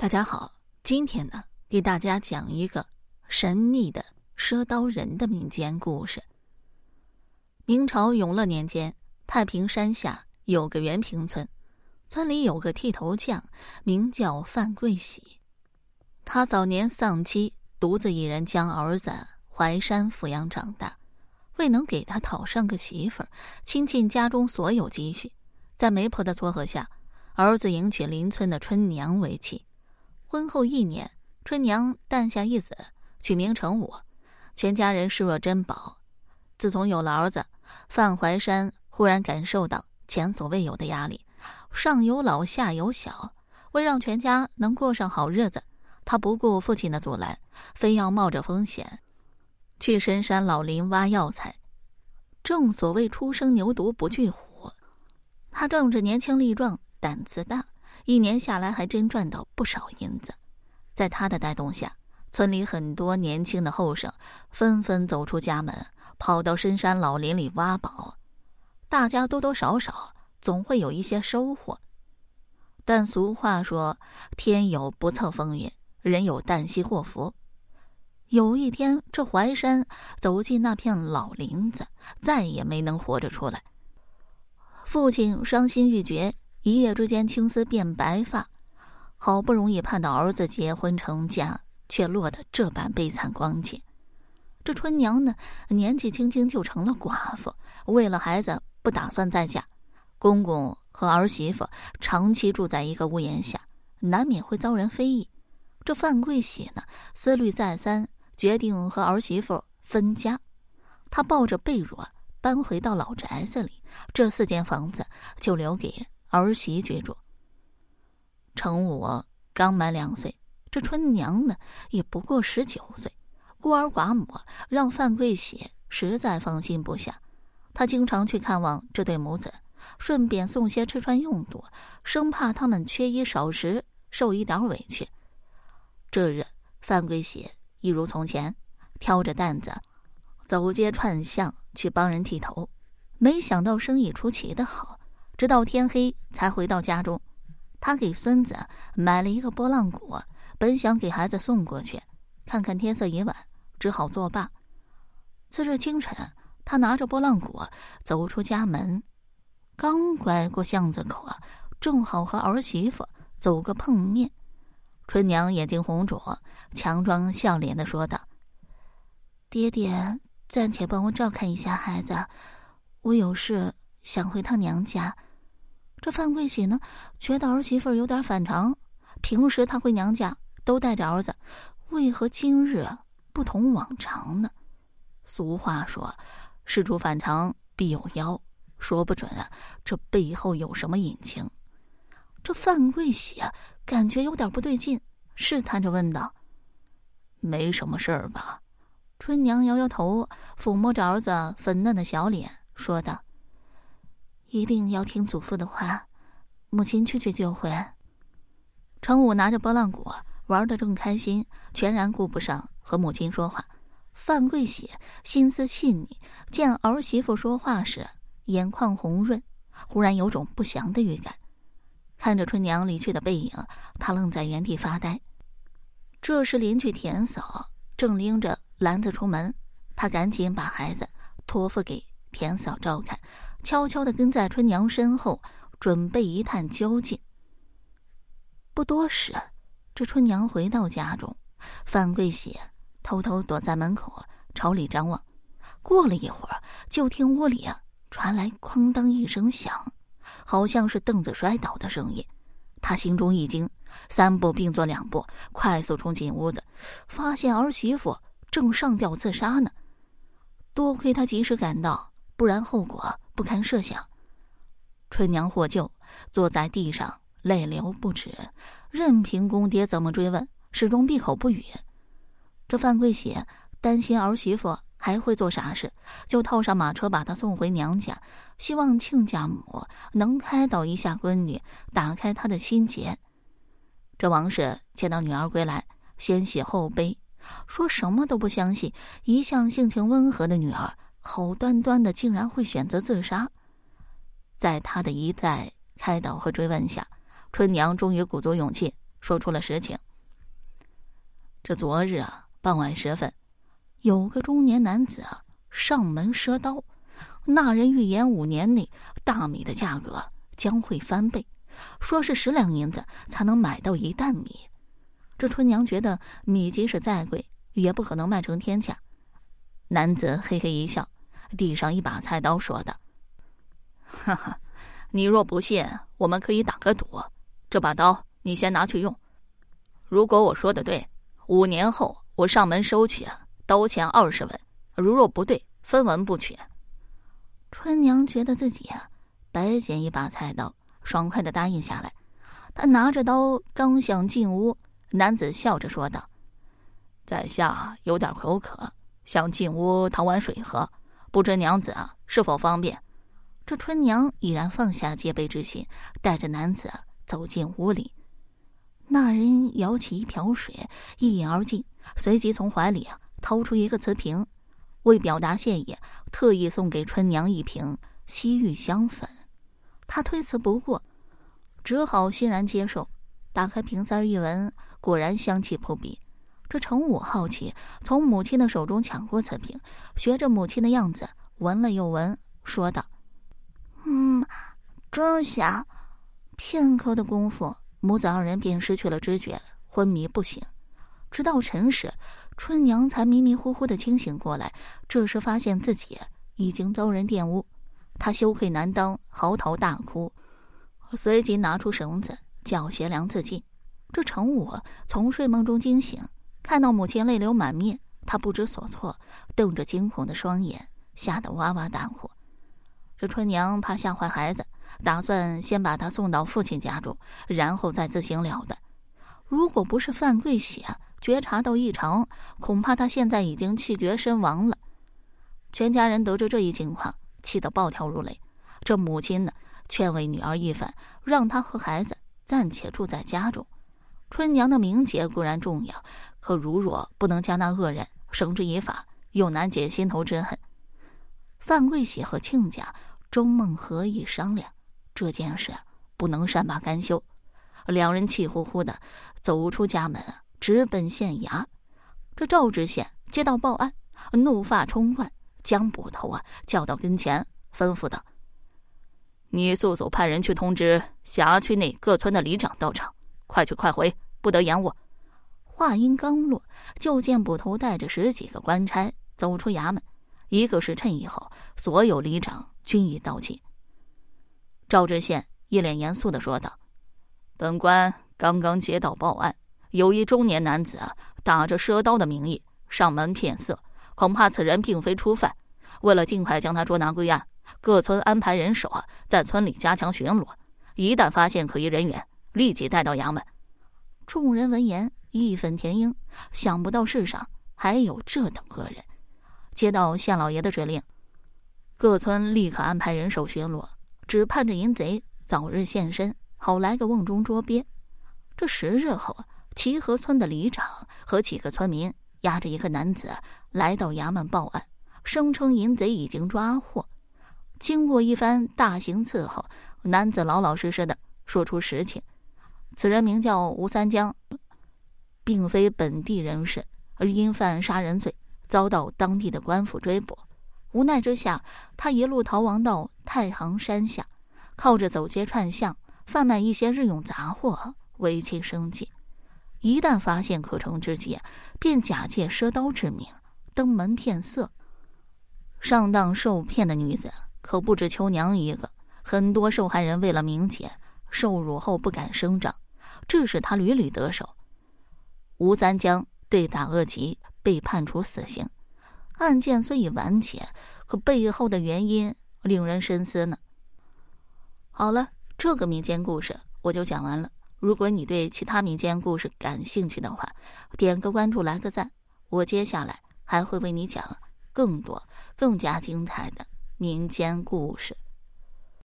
大家好，今天呢，给大家讲一个神秘的赊刀人的民间故事。明朝永乐年间，太平山下有个元平村，村里有个剃头匠，名叫范桂喜。他早年丧妻，独自一人将儿子怀山抚养长大，未能给他讨上个媳妇儿，倾尽家中所有积蓄，在媒婆的撮合下，儿子迎娶邻村的春娘为妻。婚后一年，春娘诞下一子，取名成武，全家人视若珍宝。自从有了儿子，范怀山忽然感受到前所未有的压力，上有老下有小，为让全家能过上好日子，他不顾父亲的阻拦，非要冒着风险去深山老林挖药材。正所谓初生牛犊不惧虎，他仗着年轻力壮，胆子大。一年下来，还真赚到不少银子。在他的带动下，村里很多年轻的后生纷纷走出家门，跑到深山老林里挖宝。大家多多少少总会有一些收获。但俗话说：“天有不测风云，人有旦夕祸福。”有一天，这淮山走进那片老林子，再也没能活着出来。父亲伤心欲绝。一夜之间，青丝变白发，好不容易盼到儿子结婚成家，却落得这般悲惨光景。这春娘呢，年纪轻轻就成了寡妇，为了孩子不打算再嫁。公公和儿媳妇长期住在一个屋檐下，难免会遭人非议。这范桂喜呢，思虑再三，决定和儿媳妇分家。他抱着被褥搬回到老宅子里，这四间房子就留给。儿媳居住。程武刚满两岁，这春娘呢也不过十九岁，孤儿寡母，让范桂喜实在放心不下。他经常去看望这对母子，顺便送些吃穿用度，生怕他们缺衣少食，受一点委屈。这日，范桂喜一如从前，挑着担子，走街串巷去帮人剃头，没想到生意出奇的好。直到天黑才回到家中，他给孙子买了一个拨浪鼓，本想给孩子送过去，看看天色已晚，只好作罢。次日清晨，他拿着拨浪鼓走出家门，刚拐过巷子口，正好和儿媳妇走个碰面。春娘眼睛红肿，强装笑脸的说道：“爹爹，暂且帮我照看一下孩子，我有事想回趟娘家。”这范桂喜呢，觉得儿媳妇有点反常。平时她回娘家都带着儿子，为何今日不同往常呢？俗话说：“事出反常必有妖。”说不准啊，这背后有什么隐情？这范桂喜啊，感觉有点不对劲，试探着问道：“没什么事儿吧？”春娘摇摇头，抚摸着儿子粉嫩的小脸，说道。一定要听祖父的话，母亲去去就回。程武拿着拨浪鼓玩得正开心，全然顾不上和母亲说话。范桂喜心思细腻，见儿媳妇说话时眼眶红润，忽然有种不祥的预感。看着春娘离去的背影，他愣在原地发呆。这时邻居田嫂正拎着篮子出门，他赶紧把孩子托付给田嫂照看。悄悄地跟在春娘身后，准备一探究竟。不多时，这春娘回到家中，范桂喜偷偷躲在门口朝里张望。过了一会儿，就听屋里啊传来“哐当”一声响，好像是凳子摔倒的声音。他心中一惊，三步并作两步，快速冲进屋子，发现儿媳妇正上吊自杀呢。多亏他及时赶到，不然后果……不堪设想，春娘获救，坐在地上泪流不止，任凭公爹怎么追问，始终闭口不语。这范桂喜担心儿媳妇还会做傻事，就套上马车把她送回娘家，希望亲家母能开导一下闺女，打开她的心结。这王氏见到女儿归来，先喜后悲，说什么都不相信，一向性情温和的女儿。好端端的，竟然会选择自杀。在他的一再开导和追问下，春娘终于鼓足勇气说出了实情。这昨日啊，傍晚时分，有个中年男子啊上门赊刀，那人预言五年内大米的价格将会翻倍，说是十两银子才能买到一担米。这春娘觉得米即使再贵，也不可能卖成天价。男子嘿嘿一笑，递上一把菜刀，说道：“哈哈，你若不信，我们可以打个赌。这把刀你先拿去用，如果我说的对。”五年后，我上门收取刀钱二十文，如若不对，分文不取。春娘觉得自己啊，白捡一把菜刀，爽快的答应下来。她拿着刀刚想进屋，男子笑着说道：“在下有点口渴，想进屋讨碗水喝，不知娘子啊是否方便？”这春娘已然放下戒备之心，带着男子走进屋里。那人舀起一瓢水，一饮而尽，随即从怀里啊掏出一个瓷瓶，为表达谢意，特意送给春娘一瓶西域香粉。他推辞不过，只好欣然接受。打开瓶塞一闻，果然香气扑鼻。这程武好奇，从母亲的手中抢过瓷瓶，学着母亲的样子闻了又闻，说道：“嗯，真香。”片刻的功夫。母子二人便失去了知觉，昏迷不醒。直到晨时，春娘才迷迷糊糊的清醒过来。这时发现自己已经遭人玷污，她羞愧难当，嚎啕大哭，随即拿出绳子叫学良自尽。这程武从睡梦中惊醒，看到母亲泪流满面，他不知所措，瞪着惊恐的双眼，吓得哇哇大哭。这春娘怕吓坏孩子。打算先把他送到父亲家中，然后再自行了断。如果不是范桂喜觉察到异常，恐怕他现在已经气绝身亡了。全家人得知这一情况，气得暴跳如雷。这母亲呢，劝慰女儿一番，让她和孩子暂且住在家中。春娘的名节固然重要，可如若不能将那恶人绳之以法，又难解心头之恨。范桂喜和亲家周梦合议商量。这件事不能善罢甘休，两人气呼呼的走出家门，直奔县衙。这赵知县接到报案，怒发冲冠，将捕头啊叫到跟前，吩咐道：“你速速派人去通知辖区内各村的里长到场，快去快回，不得延误。”话音刚落，就见捕头带着十几个官差走出衙门，一个时辰以后，所有里长均已到齐。赵知县一脸严肃的说道：“本官刚刚接到报案，有一中年男子，打着赊刀的名义上门骗色，恐怕此人并非初犯。为了尽快将他捉拿归案，各村安排人手啊，在村里加强巡逻，一旦发现可疑人员，立即带到衙门。”众人闻言义愤填膺，想不到世上还有这等恶人。接到县老爷的指令，各村立刻安排人手巡逻。只盼着淫贼早日现身，好来个瓮中捉鳖。这十日后，齐河村的里长和几个村民押着一个男子来到衙门报案，声称淫贼已经抓获。经过一番大刑伺候，男子老老实实的说出实情：此人名叫吴三江，并非本地人士，而因犯杀人罪，遭到当地的官府追捕。无奈之下，他一路逃亡到太行山下，靠着走街串巷贩卖一些日用杂货维其生计。一旦发现可乘之机，便假借赊刀之名登门骗色。上当受骗的女子可不止秋娘一个，很多受害人为了名节，受辱后不敢声张，致使他屡屡得手。吴三江对打恶极，被判处死刑。案件虽已完结，可背后的原因令人深思呢。好了，这个民间故事我就讲完了。如果你对其他民间故事感兴趣的话，点个关注，来个赞，我接下来还会为你讲更多、更加精彩的民间故事。